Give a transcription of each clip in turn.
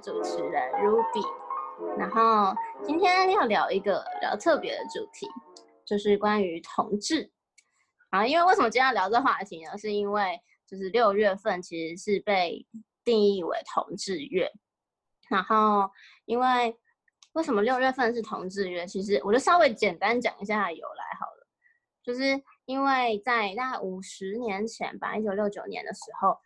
主持人 Ruby，然后今天要聊一个比较特别的主题，就是关于同志。啊，因为为什么今天要聊这话题呢？是因为就是六月份其实是被定义为同志月，然后因为为什么六月份是同志月？其实我就稍微简单讲一下由来好了，就是因为在大概五十年前吧，一九六九年的时候，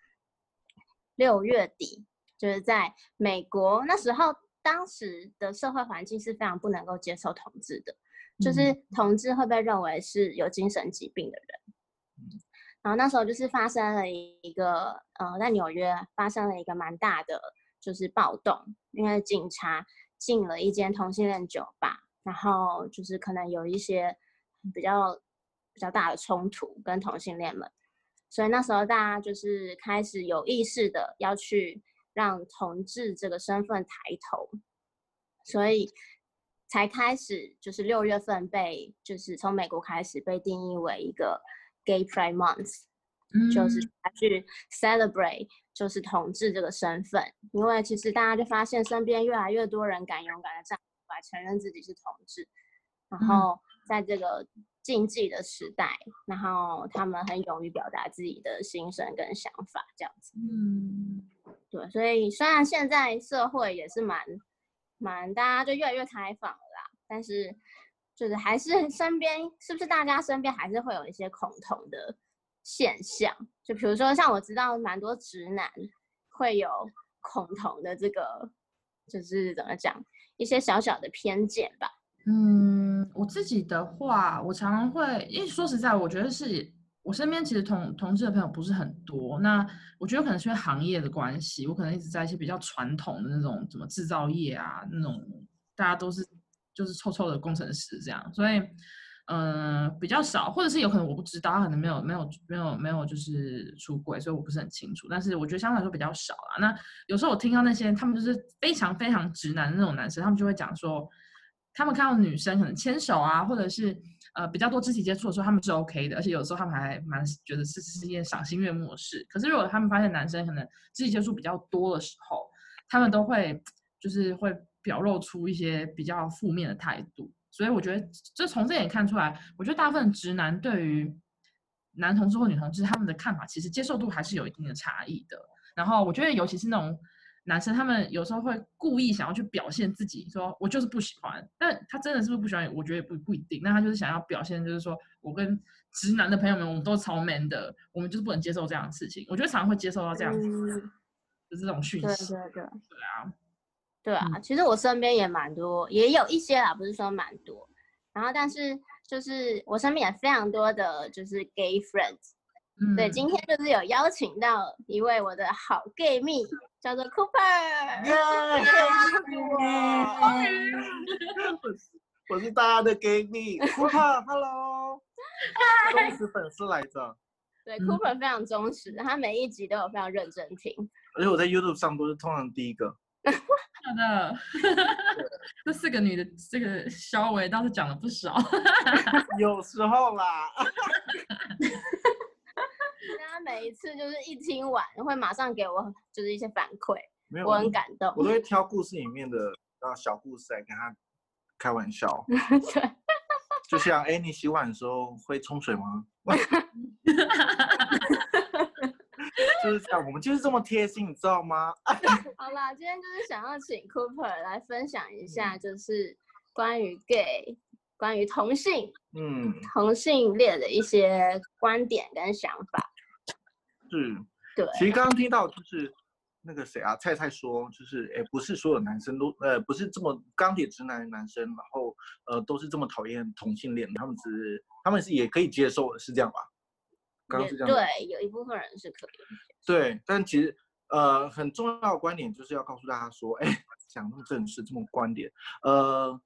六月底。就是在美国那时候，当时的社会环境是非常不能够接受同志的，就是同志会被认为是有精神疾病的人。然后那时候就是发生了一个，呃，在纽约发生了一个蛮大的就是暴动，因为警察进了一间同性恋酒吧，然后就是可能有一些比较比较大的冲突跟同性恋们，所以那时候大家就是开始有意识的要去。让同志这个身份抬头，所以才开始就是六月份被就是从美国开始被定义为一个 Gay Pride Month，就是去 celebrate 就是同志这个身份，因为其实大家就发现身边越来越多人敢勇敢的站出来承认自己是同志，然后在这个禁忌的时代，然后他们很勇于表达自己的心声跟想法，这样子。嗯。对，所以虽然现在社会也是蛮蛮，大家就越来越开放了啦，但是就是还是身边是不是大家身边还是会有一些恐同的现象？就比如说像我知道蛮多直男会有恐同的这个，就是怎么讲一些小小的偏见吧。嗯，我自己的话，我常常会，因为说实在，我觉得是。我身边其实同同志的朋友不是很多，那我觉得可能是因为行业的关系，我可能一直在一些比较传统的那种什么制造业啊，那种大家都是就是臭臭的工程师这样，所以嗯比较少，或者是有可能我不知道，他可能没有没有没有没有就是出轨，所以我不是很清楚。但是我觉得相对来说比较少啦。那有时候我听到那些他们就是非常非常直男的那种男生，他们就会讲说，他们看到女生可能牵手啊，或者是。呃，比较多肢体接触的时候，他们是 OK 的，而且有时候他们还蛮觉得是是一件赏心悦目的事。可是如果他们发现男生可能肢体接触比较多的时候，他们都会就是会表露出一些比较负面的态度。所以我觉得，就从这点看出来，我觉得大部分直男对于男同志或女同志他们的看法，其实接受度还是有一定的差异的。然后我觉得，尤其是那种。男生他们有时候会故意想要去表现自己，说我就是不喜欢，但他真的是不是不喜欢？我觉得也不不一定。那他就是想要表现，就是说我跟直男的朋友们，我们都超 man 的，我们就是不能接受这样的事情。我觉得常常会接受到这样子的这种讯息。对对对，对啊，对啊。其实我身边也蛮多，也有一些啦，不是说蛮多。然后，但是就是我身边也非常多的就是 gay friends。对，今天就是有邀请到一位我的好 gay 蜜。叫做 Cooper，我是大家的 gay 蜜，Cooper，Hello，忠实粉丝来着。对，Cooper 非常忠实，他每一集都有非常认真听。而且我在 YouTube 上都是通常第一个。好的，这四个女的，这个稍微倒是讲了不少。有时候啦。他每一次就是一听完，会马上给我就是一些反馈，我很感动。我都会 挑故事里面的啊小故事来跟他开玩笑。对，就像哎，你洗碗的时候会冲水吗？就是这样，我们就是这么贴心，你知道吗？好啦，今天就是想要请 Cooper 来分享一下，就是关于 gay。关于同性，嗯，同性恋的一些观点跟想法，是，对。其实刚刚听到就是那个谁啊，菜菜说，就是哎，不是所有男生都，呃，不是这么钢铁直男的男生，然后呃，都是这么讨厌同性恋，他们只是，他们是也可以接受的，是这样吧？刚刚是这样。对，有一部分人是可以。对，但其实呃，很重要的观点就是要告诉大家说，哎，讲那么正式，这么观点，呃。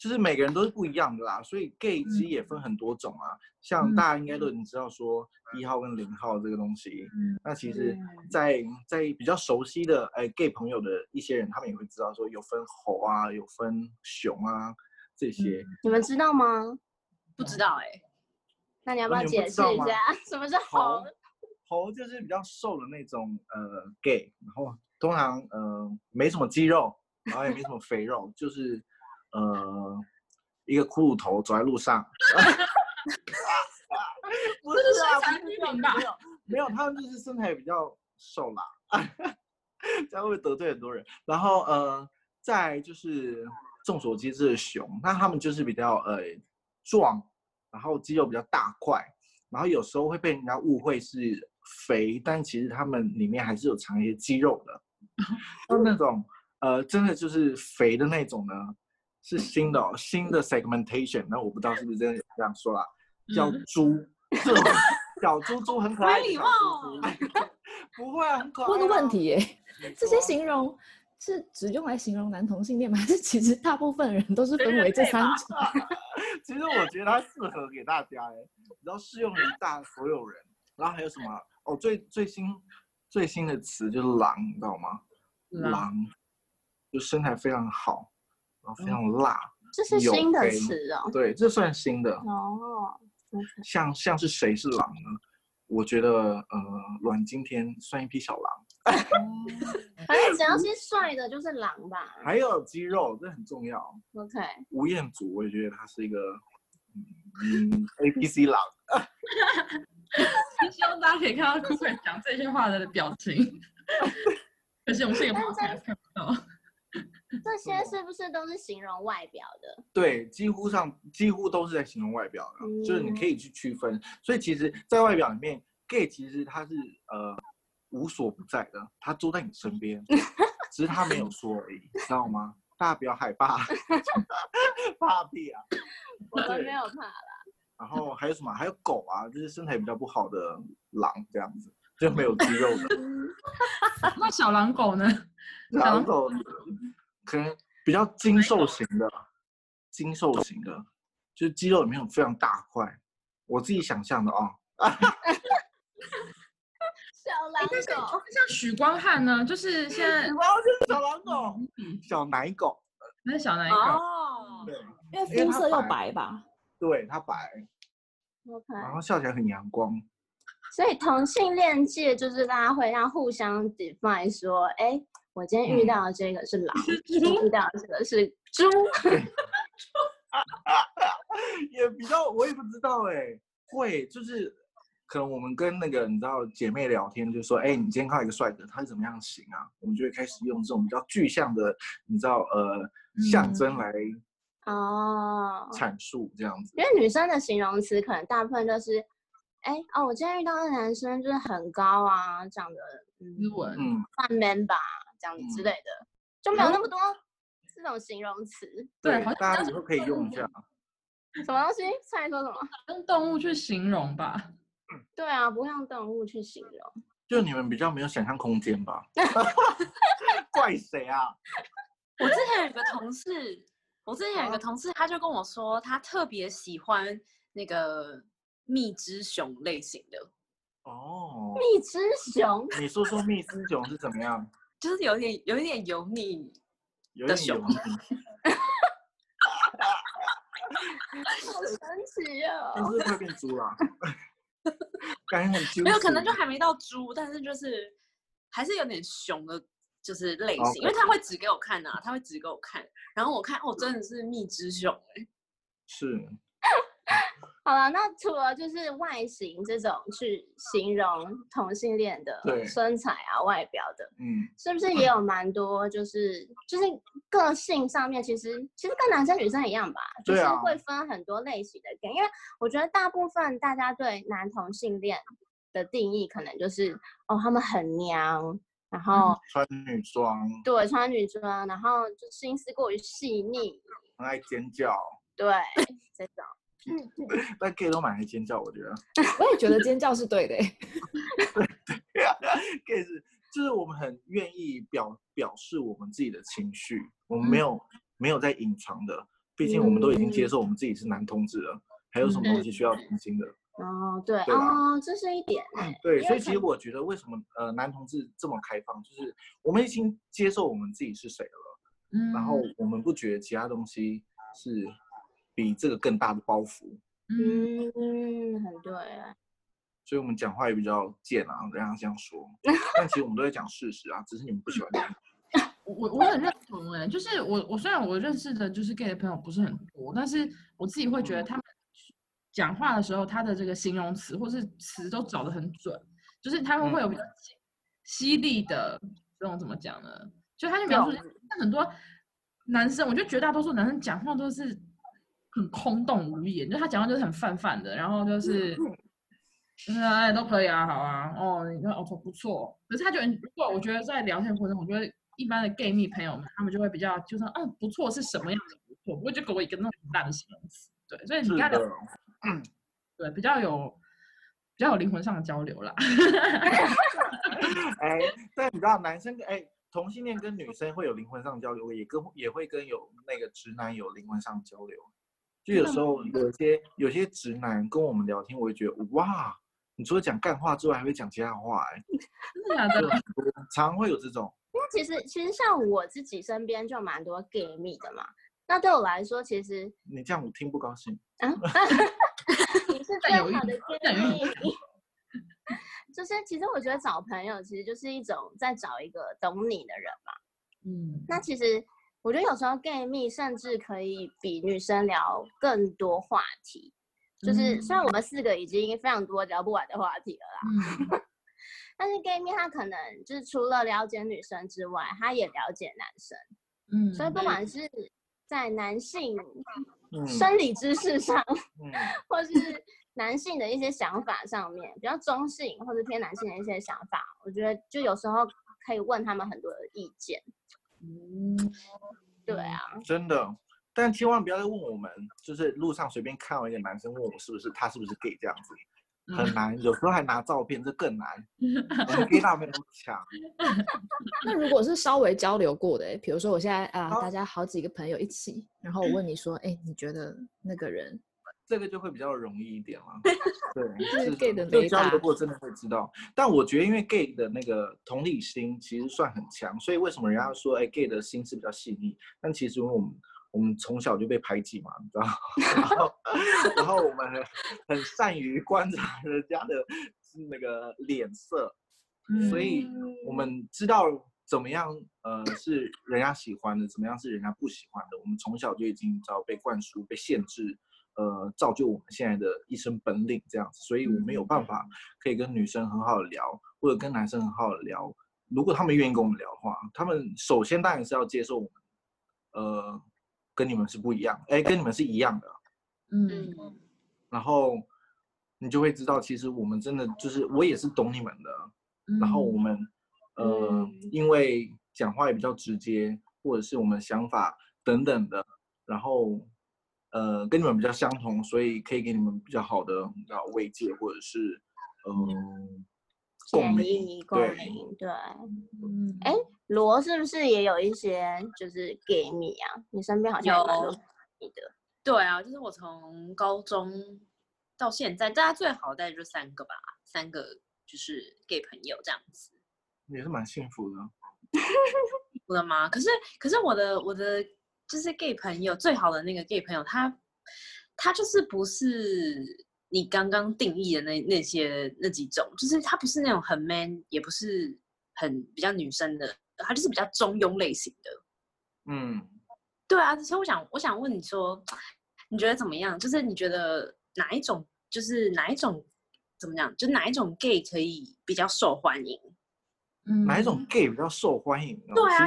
就是每个人都是不一样的啦，所以 gay 其实也分很多种啊。像大家应该都已经知道说一号跟零号这个东西，那其实，在在比较熟悉的哎 gay 朋友的一些人，他们也会知道说有分猴啊，有分熊啊这些。你们知道吗？不知道哎。那你要不要解释一下什么是猴？猴就是比较瘦的那种呃 gay，然后通常呃没什么肌肉，然后也没什么肥肉，就是呃一个骷髅头走在路上。不是啊，不是这样低吧没有没有，他们就是身材比较瘦啦，这样会得罪很多人？然后呃，再就是众所皆知的熊，那他们就是比较呃壮，然后肌肉比较大块，然后有时候会被人家误会是肥，但其实他们里面还是有藏一些肌肉的。就那种呃，真的就是肥的那种呢，是新的、哦、新的 segmentation。那我不知道是不是真的有这样说啦，叫嗯猪，这种小猪猪很可爱没礼貌猪猪，不会啊，很可爱、啊。问个问题耶、这些形容是只用来形容男同性恋吗？还是其实大部分人都是分为这三种？其实我觉得它适合给大家哎，然后适用于大所有人。然后还有什么？哦，最最新最新的词就是狼，你知道吗？狼狼，就身材非常好，然后非常辣。这是新的词哦。对，这算新的。哦，像像是谁是狼呢？我觉得呃，阮经天算一匹小狼，反正只要是帅的，就是狼吧。还有肌肉，这很重要。OK，吴彦祖，我也觉得他是一个嗯嗯 A B C 狼。希望大家可以看到 Cooper 讲这些话的表情。可是我们是一个 podcast 看不到。这些是不是都是形容外表的？对，几乎上几乎都是在形容外表的，就是你可嗯以去区分。所以其实，在外表里面，gay 其实他是呃无所不在的，他坐在你身边，只是他没有说而已，知道吗？大家不要害怕，怕屁啊！我们对没有怕啦。然后还有什么？还有狗啊，就是身材比较不好的狼这样子，就没有肌肉的。那小狼狗呢？小狼狗可能比较精瘦型的，精瘦型的，就是肌肉里面有非常大块。我自己想象的啊、小狼狗，像许光汉呢，就是现在小狼狗、小奶狗，那是小哪一个？哦，对，因为肤色又白白吧？对，它白，OK，然后笑起来很阳光。所以同性恋界就是大家会让互相 define 说，哎，我今天遇嗯到的这个是狼，遇到的这个是猪。也比较，我也不知道哎、会就是可能我们跟那个你知道姐妹聊天，就说哎、你今天看到一个帅哥，他是怎么样型啊？我们就会开始用这种比较具象的，你知道呃象征来哦，阐述这样子。因为女生的形容词可能大部分都是，哎哦，我今天遇到的男生就是很高啊，长得嗯斯文。嗯，半 man 吧，这样子之嗯类的，就没有那么多这种形容词。对对好像，大家以后可以用一下。什么东西？猜说什么？用动物去形容吧。对啊，不会用动物去形容。就你们比较没有想象空间吧？怪谁啊？我之前有一个同事，我之前有一个同事，他就跟我说，他特别喜欢那个蜜汁熊类型的，哦，蜜汁熊，你说说蜜汁熊是怎么样？就是有点有一点油腻。有的熊点油腻。好神奇哦！但是不是快变猪了？感觉很纠没有，可能就还没到猪，但是就是还是有点熊的，就是类型因为他会指给我看啊，他会指给我看，然后我看哦，真的是蜜汁熊哎、是好了，那除了就是外形这种去形容同性恋的对身材啊、外表的，嗯，是不是也有蛮多就是就是个性上面，其实其实跟男生女生一样吧，就是会分很多类型的因为我觉得大部分大家对男同性恋的定义可能就是哦，他们很娘，然后、穿女装，对穿女装，然后就心思过于细腻，很爱尖叫，对这种。但 gay 都蛮爱尖叫，我觉得。我也觉得尖叫是对的、欸。gay 是就是我们很愿意表表示我们自己的情绪，我们没有、没有在隐藏的，毕竟我们都已经接受我们自己是男同志了，还有什么东西需要澄清的？哦，对对哦，这是一点哎、对，所以其实我觉得为什么呃男同志这么开放，就是我们已经接受我们自己是谁了，嗯。然后我们不觉得其他东西是比这个更大的包袱，嗯，很对啊，所以我们讲话也比较贱啊，人家这样说。但其实我们都在讲事实啊，只是你们不喜欢听。我我很认同哎、就是我我虽然我认识的就是 gay 的朋友不是很多，但是我自己会觉得他们讲话的时候，他的这个形容词或是词都找的很准，就是他们会有比较犀利的这种怎么讲呢？就他就描述像很多男生，我觉得绝大多数男生讲话都是很空洞无言，就他讲话就是很泛泛的，然后就是。就是哎，都可以啊，好啊，哦，你看哦，不错。可是他觉得，如果我觉得在聊天过程中，我觉得一般的 gay 蜜朋友们，他们就会比较，就说，嗯，不错是什么样的不错，不会就给我一个那种很烂的形容词。对，所以你是跟他聊的，，对，比较有比较有灵魂上的交流啦。哎，但你知道男生跟哎同性恋跟女生会有灵魂上交流，也跟也会跟有那个直男有灵魂上交流。就有时候有些有些直男跟我们聊天，我会觉得哇，你除了讲干话之外，还会讲其他话、哎，真的假的？常常会有这种。那其实其实像我自己身边就蛮多 gay 蜜的嘛。那对我来说，其实你这样我听不高兴。啊你是最好的 gay 蜜。就是其实我觉得找朋友其实就是一种在找一个懂你的人嘛。嗯，那其实我觉得有时候 gay 蜜甚至可以比女生聊更多话题。就是虽然我们四个已经非常多聊不完的话题了啦，嗯。但是 gay 蜜他可能就是除了了解女生之外，他也了解男生，嗯，所以不管是在男性嗯。生理知识上，嗯，或是男性的一些想法上面，比较中性或者偏男性的一些想法，我觉得就有时候可以问他们很多的意见。嗯，对啊，真的。但千万不要再问我们，就是路上随便看到一个男生问我是不是他是不是 gay 这样子，很难。有时候还拿照片，这更难。我们 gay 大没有那么强。那如果是稍微交流过的、欸，比如说我现在啊、好大家好几个朋友一起，然后我问你说，哎、你觉得那个人这个就会比较容易一点了。对，就是 gay 的就雷达交流过真的会知道。但我觉得，因为 gay 的那个同理心其实算很强，所以为什么人家说，哎，gay 的心思比较细腻？但其实因为我们我们从小就被排挤嘛，你知道，然后 然后我们很很善于观察人家的那个脸色，所以我们知道怎么样呃是人家喜欢的，怎么样是人家不喜欢的。我们从小就已经知道被灌输、被限制，呃，造就我们现在的一身本领这样子。所以我没有办法可以跟女生很好的聊，或者跟男生很好的聊。如果他们愿意跟我们聊的话，他们首先当然是要接受我们，呃，跟你们是不一样，哎，跟你们是一样的。嗯嗯，然后你就会知道，其实我们真的就是我也是懂你们的。然后我们呃，嗯因为讲话也比较直接，或者是我们想法等等的，然后呃跟你们比较相同，所以可以给你们比较好的慰藉，或者是嗯、共鸣。共对鸣，对。嗯，哎罗是不是也有一些就是 gay 蜜啊？你身边好像有蛮多有 gay 蜜的。对啊，就是我从高中到现在，大家最好大概就三个吧，三个就是 gay 朋友这样子。也是蛮幸福的。我的妈！可是可是我的我的就是 gay 朋友最好的那个 gay 朋友，他他就是不是你刚刚定义的那那些那几种，就是他不是那种很 man，也不是很比较女生的，他就是比较中庸类型的。嗯，对啊，所以我想我想问你说，你觉得怎么样？就是你觉得哪一种，就是哪一种怎么讲？就哪一种 gay 可以比较受欢迎？嗯哪一种 gay 比较受欢迎呢？对啊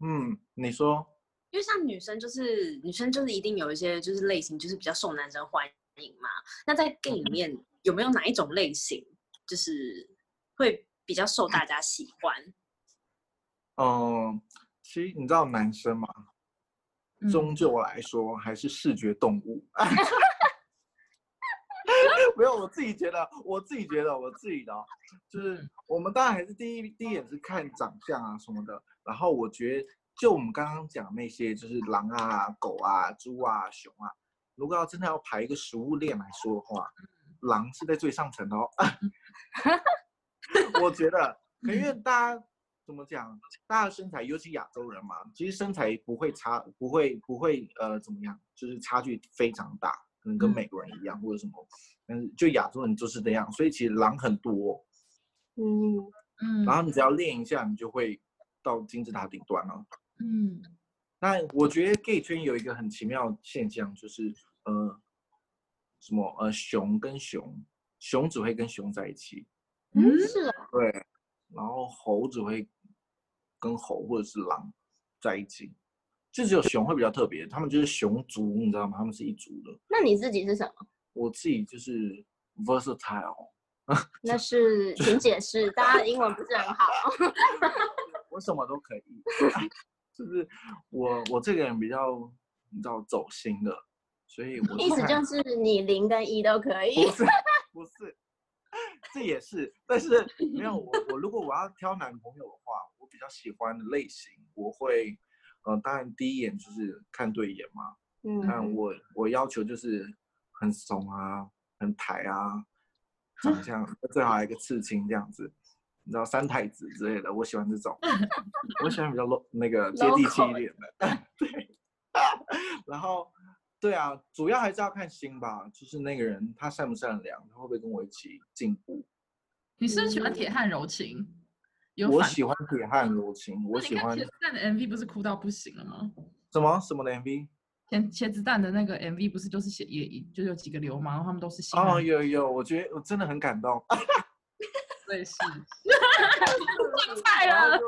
嗯，你说，因为像女生就是女生就是一定有一些就是类型就是比较受男生欢迎嘛。那在 gay 里面有没有哪一种类型就是会比较受大家喜欢？嗯，其实你知道男生嘛，嗯终究来说还是视觉动物。没有，我自己觉得，我自己觉得，我自己的哦，就是我们当然还是第一第一眼是看长相啊什么的，然后我觉得就我们刚刚讲那些，就是狼啊、狗啊、猪啊、熊啊，如果要真的要排一个食物链来说的话，狼是在最上层的哦。我觉得，因为大家怎么讲，大家的身材，尤其亚洲人嘛，其实身材不会差，不会不会呃怎么样，就是差距非常大。可能跟嗯美国人一样或者什么，但是就亚洲人就是这样，所以其实狼很多，嗯，嗯然后你只要练一下，你就会到金字塔顶端了。嗯那我觉得 gay 圈有一个很奇妙的现象，就是呃，什么呃熊跟熊，熊只会跟熊在一起，嗯是啊，对，然后猴只会跟猴或者是狼在一起，就只有熊会比较特别，他们就是熊族，你知道吗？他们是一族的。那你自己是什么？我自己就是 versatile，那是请解释，大家的英文不是很好。我什么都可以，就是我我这个人比较你知道走心的，所以我意思就 是你零跟一都可以不。是 不是，这也是，但是没有我我如果我要挑男朋友的话，我比较喜欢的类型，我会呃，当然第一眼就是看对眼嘛，但嗯，我我要求就是很怂啊，很抬啊，长相 最好还有一个刺青这样子，你知道三太子之类的，我喜欢这种，我喜欢比较 low 那个接地气一点的，对，然后对啊，主要还是要看心吧，就是那个人他善不善良，他会不会跟我一起进步。你是不是喜欢铁汉柔情？有我喜欢铁汉柔情，我喜欢茄子蛋的 MV 不是哭到不行了吗？什么什么的 MV 茄茄子蛋的那个 MV 不是就是写也就有几个流氓，他们都是新哦，有有，我觉得我真的很感动。所以是上菜了，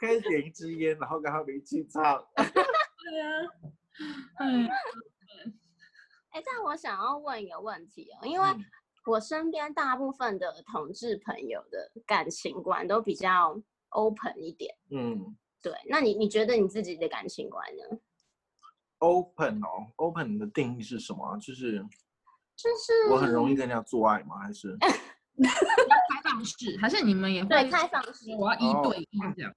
开始点一支烟，然后跟他们一起唱。对啊，哎，哎，但我想要问一个问题哦，因为嗯我身边大部分的同志朋友的感情观都比较 open 一点。嗯对，那你你觉得你自己的感情观呢？，open 哦，open 的定义是什么啊？就是就是我很容易跟人家做爱吗？还是开 放式，还是你们也会对开放式我要一哦对一这样？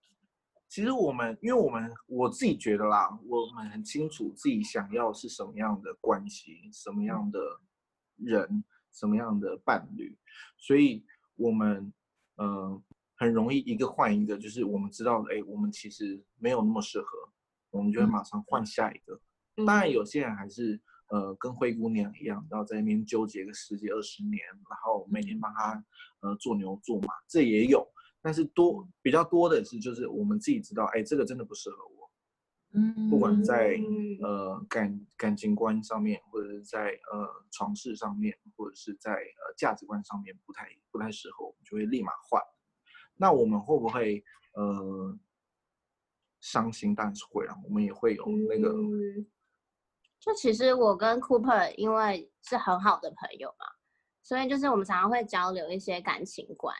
其实我们，因为我们我自己觉得啦，我们很清楚自己想要是什么样的关系，什么样的人，什么样的伴侣，所以我们呃很容易一个换一个，就是我们知道，哎，我们其实没有那么适合，我们就会嗯马上换下一个。嗯当然，有些人还是呃跟灰姑娘一样，然后在那边纠结个十几二十年，然后每天帮他呃做牛做马，这也有。但是多比较多的是，就是我们自己知道，哎，这个真的不适合我，嗯，不管在嗯呃感感情观上面，或者是在呃床事上面，或者是在呃价值观上面不太不太适合，我们就会立马换。那我们会不会呃伤心？当然是会啊，我们也会有那个嗯，就其实我跟 Cooper 因为是很好的朋友嘛，所以就是我们常常会交流一些感情观，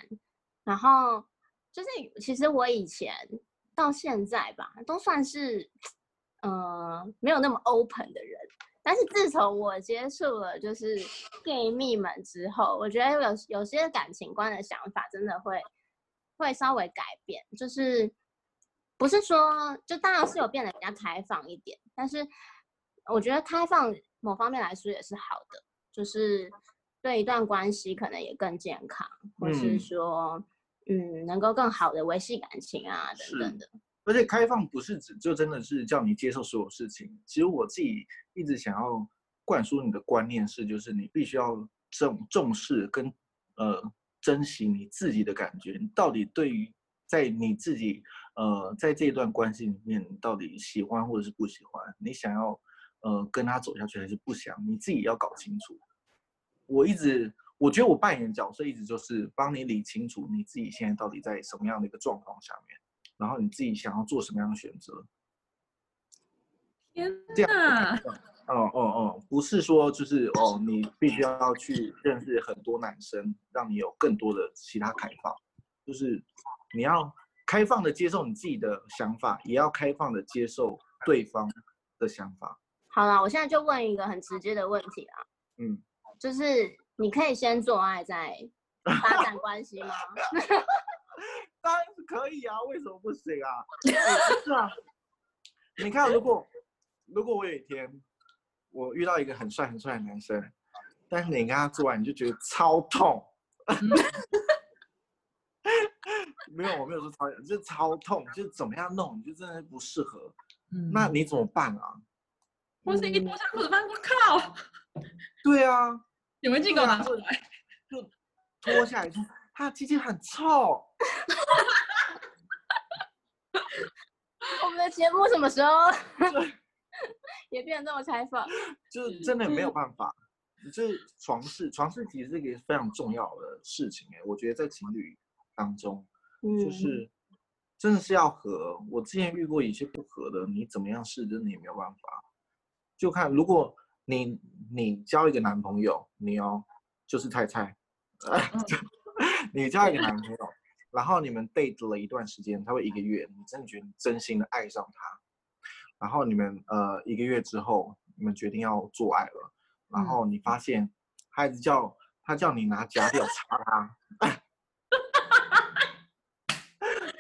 然后就是其实我以前到现在吧，都算是呃没有那么 open 的人，但是自从我接触了就是 gay 蜜们之后，我觉得有有些感情观的想法真的会会稍微改变，就是不是说就当然是有变得比较开放一点，但是我觉得开放某方面来说也是好的，就是对一段关系可能也更健康，或是嗯说嗯能够更好的维系感情啊等等的。而且开放不是指就真的是叫你接受所有事情。其实我自己一直想要灌输你的观念是，就是你必须要重重视跟呃珍惜你自己的感觉。你到底对于在你自己呃在这段关系里面，你到底喜欢或者是不喜欢？你想要呃跟他走下去还是不想？你自己要搞清楚。我一直我觉得我扮演角色一直就是帮你理清楚你自己现在到底在什么样的一个状况下面。然后你自己想要做什么样的选择？天这样哪，哦哦哦，不是说就是哦，你必须要去认识很多男生，让你有更多的其他开放，就是你要开放的接受你自己的想法，也要开放的接受对方的想法。好了，我现在就问一个很直接的问题啊，嗯，就是你可以先做爱再发展关系吗？当然是可以啊，为什么不行啊？是啊，你看，如果如果我有一天我遇到一个很帅很帅的男生，但是你跟他做完你就觉得超痛，没有，我没有说超，就是超痛，就是怎么样弄，你就真的不适合，嗯那你怎么办啊？我是一脱下裤子发现，我靠，对啊，显微镜给我拿出来。就脱下来说他的鸡鸡很臭，我们的节目什么时候 也变得这么开放？就是真的没有办法。就是床事，床事其实是一个非常重要的事情哎，我觉得在情侣当中，嗯就是真的是要合。我之前遇过一些不合的，你怎么样试，真的也没有办法。就看如果你你交一个男朋友，你哦就是菜菜，你交一个男朋友，然后你们 date 了一段时间，他会一个月，你真的觉得你真心的爱上他，然后你们呃一个月之后，你们决定要做爱了，然后你发现他一直叫他叫你拿假屌插他，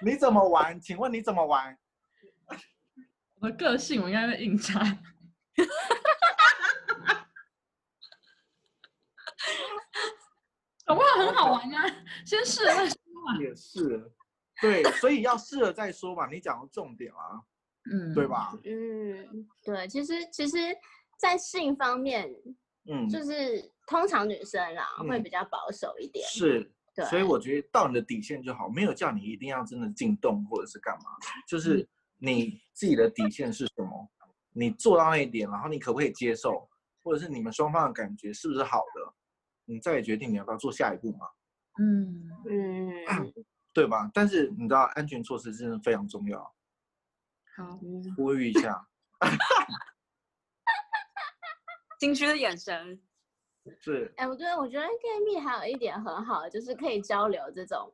你怎么玩？请问你怎么玩？我的个性，我应该会硬插。搞不好很好玩啊！先试了再说嘛。也是，对，所以要试了再说吧。你讲的重点啊，嗯，对？吧？嗯，对，其实其实，在性方面，嗯，就是通常女生啦、会嗯比较保守一点。是，对，所以我觉得到你的底线就好，没有叫你一定要真的进洞或者是干嘛，就是你自己的底线是什么，你做到那一点，然后你可不可以接受，或者是你们双方的感觉是不是好的，你再决定你要不要做下一步嘛，嗯，嗯。对吧？但是你知道安全措施真的非常重要，好，嗯，呼吁一下，心虚的眼神，是，哎、我觉得我觉得 gay 蜜还有一点很好，就是可以交流这种，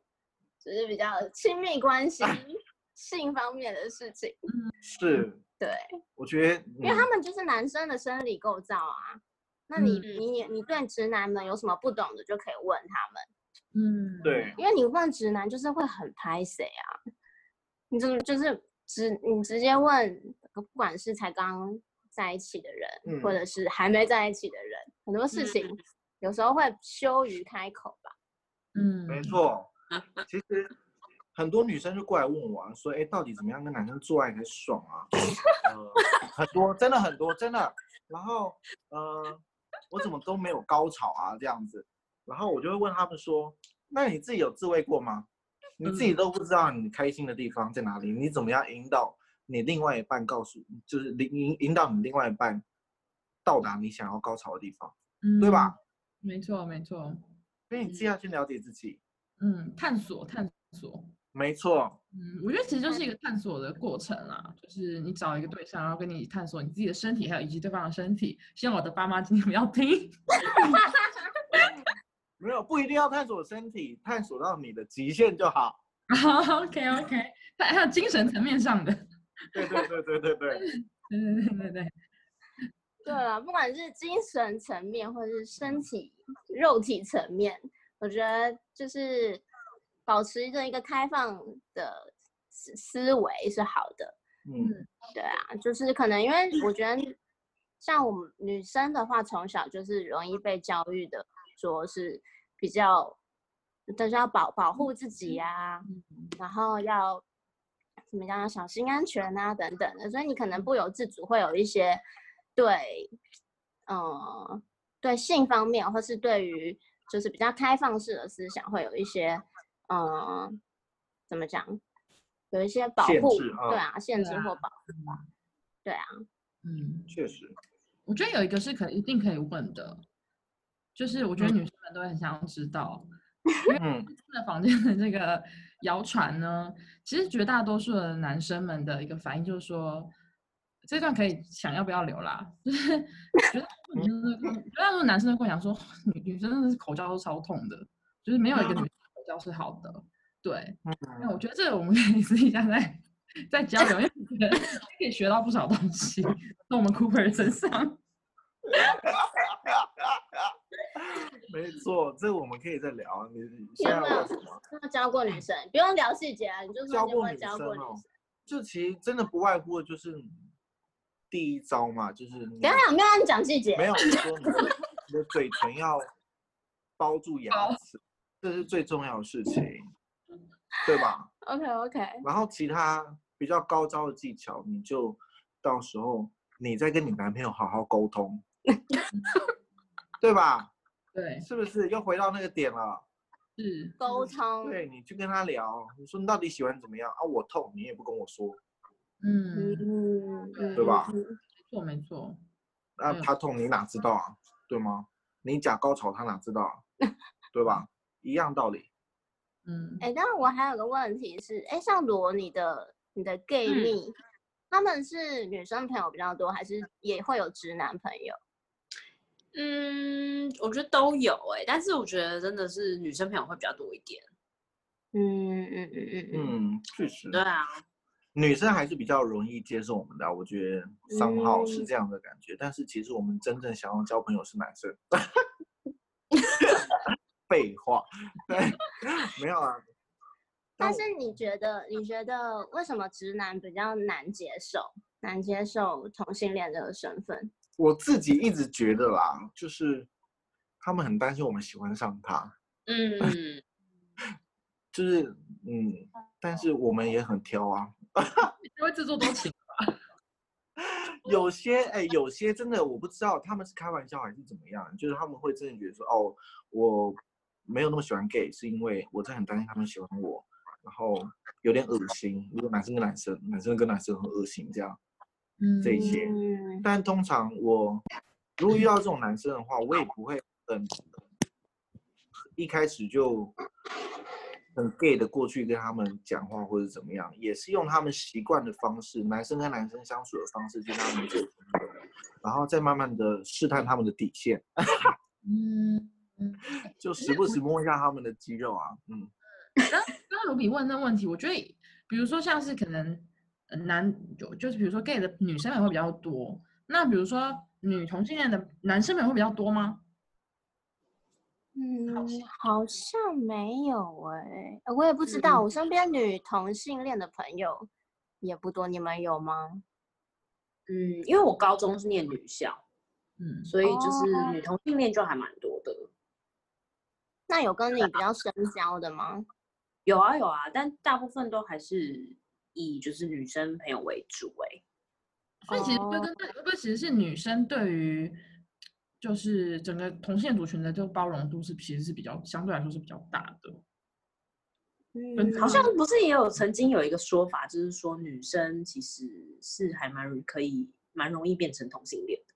就是比较亲密关系、性方面的事情。是，对，我觉得，因为他嗯。们就是男生的生理构造啊。那你、嗯。你也你对直男们有什么不懂的，就可以问他们。嗯，对，因为你问直男就是会很拍谁啊，你就就是直你直接问，不管是才刚在一起的人，或嗯。者是还没在一起的人，很多事情有时候会羞于开口吧。嗯，没错，其实很多女生就过来问我、啊，说，哎，到底怎么样跟男生做爱才爽啊？呃，很多，真的很多，真的。然后，呃，我怎么都没有高潮啊，这样子。然后我就会问他们说，那你自己有自慰过吗？你自己都不知道你开心的地方在哪里，你怎么样引导你另外一半告诉，就是引引引导你另外一半到达你想要高潮的地方，对吧？嗯？没错，没错。所以你自己要先了解自己。嗯，探索，探索。没错，嗯，我觉得其实就是一个探索的过程啦，就是你找一个对象，然后跟你探索你自己的身体，还有以及对方的身体。希望我的爸妈今天不要听。没有不一定要探索身体，探索到你的极限就好。OK OK，还还有精神层面上的。对对对对对对，对对对对对，对了，不管是精神层面或者是身体、肉体层面，我觉得就是保持着一个开放的思思维是好的。嗯，对啊，就是可能因为我觉得，像我们女生的话，从小就是容易被教育的，说是比较，就是要保保护自己啊，然后要怎么样，要小心安全啊等等的，所以你可能不由自主会有一些对，嗯、对性方面，或是对于就是比较开放式的思想，会有一些，嗯、怎么讲，有一些保护，啊对啊，限制或保护吧，对啊，嗯，确实，我觉得有一个是可一定可以问的，就是我觉得女生们都会很想要知道，嗯，在房间的这个谣传呢，其实绝大多数的男生们的一个反应就是说，这段可以想要不要留啦，就是绝大多数女生都绝大多数男生都会想说，女女生真的是口交都超痛的，就是没有一个女生口交是好的，对，那我觉得这个我们可以私底下再再交流，因为我觉得可以学到不少东西，从我们 Cooper 身上。没错，这个我们可以再聊。你你现在有没有什么？那教过女生，不用聊细节啊，你就说教过女你有没有教生哦过女生。，就其实真的不外乎就是第一招嘛，就是你等一下，没有让你讲细节，没有 你说你的你的嘴唇要包住牙齿，这是最重要的事情，对吧？OK OK，然后其他比较高招的技巧，你就到时候你再跟你男朋友好好沟通，对吧？对，是不是又回到那个点了？是，沟通，对，你去跟他聊，你说你到底喜欢怎么样啊？我痛，你也不跟我说，嗯，嗯，对对吧错没错，嗯那他痛你哪知道啊？对吗？你假高潮他哪知道啊？对吧？一样道理。嗯，哎、但是我还有个问题是，哎、像罗你的你的 gay 嗯蜜，他们是女生朋友比较多，还是也会有直男朋友？嗯，我觉得都有哎、但是我觉得真的是女生朋友会比较多一点。嗯嗯嗯嗯嗯，嗯，确实，对啊，女生还是比较容易接受我们的啊，我觉得三号是嗯这样的感觉。但是其实我们真正想要交朋友是男生。废话，对，没有啊。但是你觉得，你觉得为什么直男比较难接受，难接受同性恋这个身份？我自己一直觉得啦，就是他们很担心我们喜欢上他，嗯，就是嗯，但是我们也很挑啊。因为自作多情，有些哎、有些真的我不知道他们是开玩笑还是怎么样，就是他们会真的觉得说，哦，我没有那么喜欢 gay，是因为我真的很担心他们喜欢我，然后有点恶心。如果男生跟男生，男生跟男生很恶心这样，嗯，这一些嗯但通常我如果遇到这种男生的话，我也不会很一开始就很 gay 的过去跟他们讲话或者怎么样，也是用他们习惯的方式，男生跟男生相处的方式去跟他们沟通然后再慢慢的试探他们的底线，嗯 嗯。就时不时摸一下他们的肌肉啊，嗯，刚刚卢比问那问题，我觉得，比如说像是可能呃男就就是比如说 gay 的女生也会比较多，那比如说女同性恋的男生们会比较多吗？嗯好像，好像没有哎、呃我也不知道，嗯我身边女同性恋的朋友也不多，你们有吗？嗯，因为我高中是念女校，嗯，所以就是哦女同性恋就还蛮多的。那有跟你比较深交的吗？有啊有啊，但大部分都还是以就是女生朋友为主哎、所以其实会跟会不会其实是女生对于就是整个同性恋族群的这个包容度是其实是比较相对来说是比较大的。嗯，好像不是也有曾经有一个说法，就是说女生其实是还蛮可以蛮容易变成同性恋的，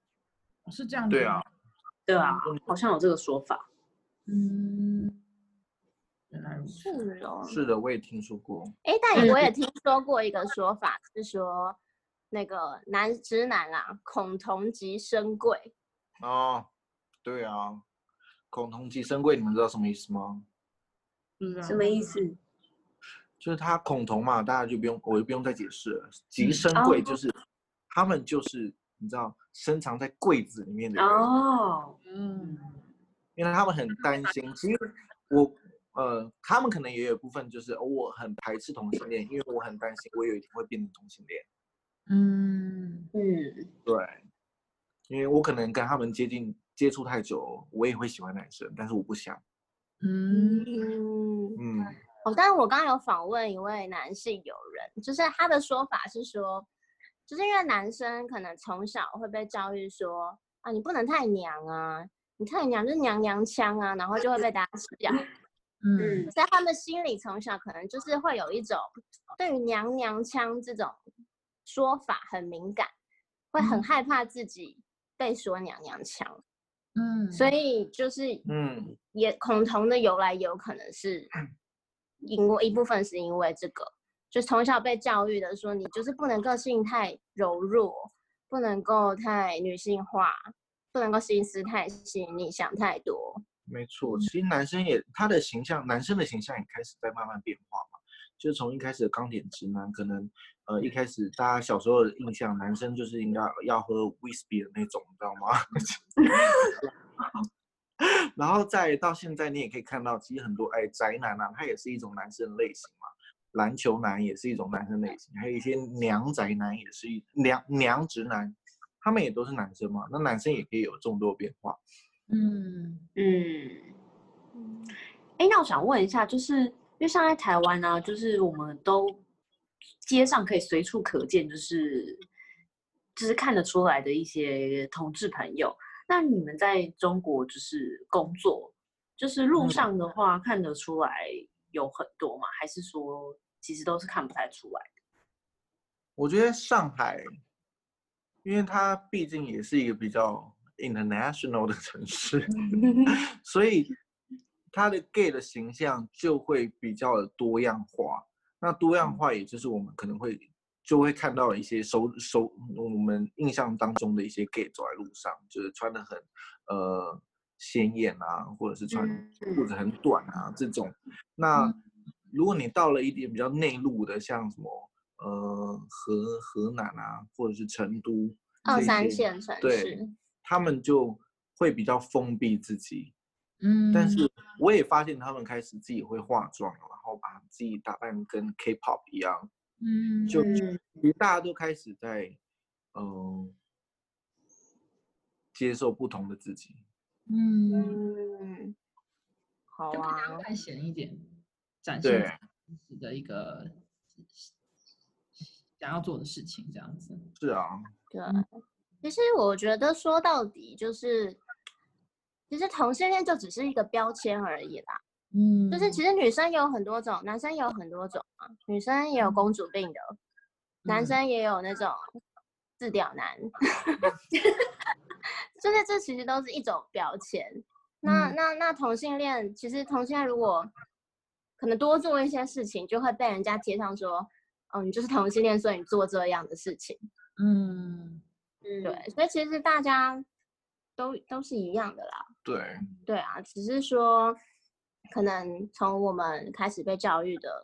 哦是这样子对啊，对啊，好像有这个说法。嗯，原来如此。是哦。是的，我也听说过，哎，但也我也听说过一个说法，是说那个男直男啊，恐同即生贵。哦，对啊，恐同即生贵，你们知道什么意思吗？是啊什么意思？就是他恐同嘛，大家就不用，我就不用再解释了。即嗯生哦贵就是、他们就是你知道深藏在柜子里面的人，哦，嗯因为他们很担心。其实我呃，他们可能也有部分就是、哦我很排斥同性恋，因为我很担心我有一天会变成同性恋。嗯嗯，对，因为我可能跟他们接近接触太久，我也会喜欢男生，但是我不想。嗯嗯，嗯，哦，但是我刚刚有访问一位男性友人，就是他的说法是说，就是因为男生可能从小会被教育说啊，你不能太娘啊，你看人家就是娘娘腔啊，然后就会被大家笑。嗯。在他们心里从小可能就是会有一种对于娘娘腔这种说法很敏感，会很嗯。害怕自己被说娘娘腔，嗯，所以就是嗯。也恐同的由来也有可能是 因为一部分是因为这个，就从小被教育的说你就是不能个性太柔弱，不能够太女性化，不能够心思太细腻，想太多。没错，其实男生也他的形象，男生的形象也开始在慢慢变化嘛。就是从一开始的钢铁直男，可能呃一开始大家小时候的印象，男生就是应该要喝 whisky 的那种，你知道吗？然后再到现在，你也可以看到，其实很多哎宅男啊，他也是一种男生类型嘛。篮球男也是一种男生类型，还有一些娘宅男也是一娘娘直男，他们也都是男生嘛。那男生也可以有众多变化。嗯嗯，哎，那我想问一下，就是因为像在台湾呢、就是我们都街上可以随处可见，就是就是看得出来的一些同志朋友。那你们在中国就是工作，就是路嗯上的话看得出来有很多吗？还是说其实都是看不太出来的？我觉得上海，因为它毕竟也是一个比较 international 的城市，所以它的 gay 的形象就会比较的多样化。那多样化，也就是我们可能会就会看到一些收收我们印象当中的一些 gay 走在路上，就是穿的很呃鲜艳啊，或者是穿嗯裤子很短啊这种。那如果你到了一点比较内陆的，像什么呃河河南啊，或者是成都二三线城对市，他们就会比较封闭自己。嗯，但是我也发现他们开始自己会化妆，然后把自己打扮跟 K-pop 一样，嗯，就嗯其实大家都开始在嗯、接受不同的自己。嗯，嗯，好啊较，外显一点，展对现自己的一个想要做的事情，这样子。是啊，对嗯。其实我觉得说到底就是，其实同性恋就只是一个标签而已啦。嗯，就是其实女生有很多种，男生也有很多种啊。女生也有公主病的，男嗯生也有那种自屌男，就是这其实都是一种标签。那嗯那那同性恋，其实同性恋如果可能多做一些事情，就会被人家贴上说，哦，你就是同性恋，所以你做这样的事情。嗯嗯，对，所以其实大家都都是一样的啦。对，对啊，只是说，可能从我们开始被教育的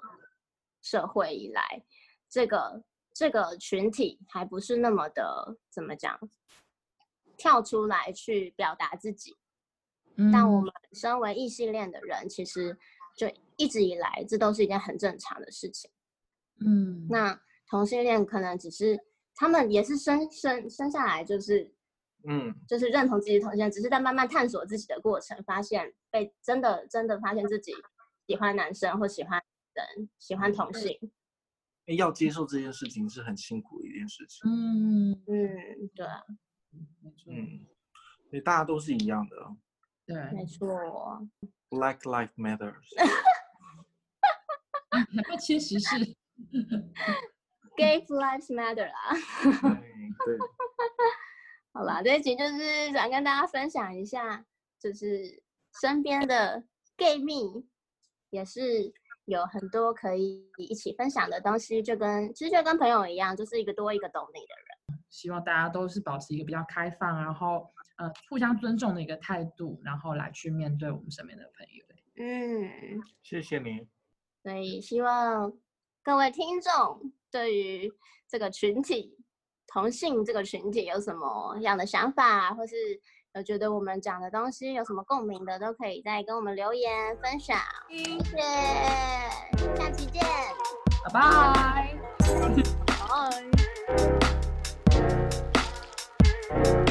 社会以来，这个这个群体还不是那么的怎么讲，跳出来去表达自己。嗯，但我们身为异性恋的人，其实就一直以来，这都是一件很正常的事情。嗯，那同性恋可能只是他们也是生生生下来就是嗯，就是认同自己的同性恋，只是在慢慢探索自己的过程，发现被真的真的发现自己喜欢男生或喜欢人，喜欢同性。诶要接受这件事情是很辛苦的一件事情。嗯嗯，对啊，嗯，所以大家都是一样的对，没错。Black life matters。还不切实事。Gay lives matter 啦。对对，好啦，这一集就是想跟大家分享一下，就是身边的 gay 蜜也是有很多可以一起分享的东西，就跟其实就跟朋友一样，就是一个多一个懂你的人。希望大家都是保持一个比较开放，然后呃互相尊重的一个态度，然后来去面对我们身边的朋友。嗯，谢谢您。所以希望各位听众对于这个群体同性这个群体有什么样的想法，或是有觉得我们讲的东西有什么共鸣的，都可以再跟我们留言分享。谢谢，下期见，拜拜。拜。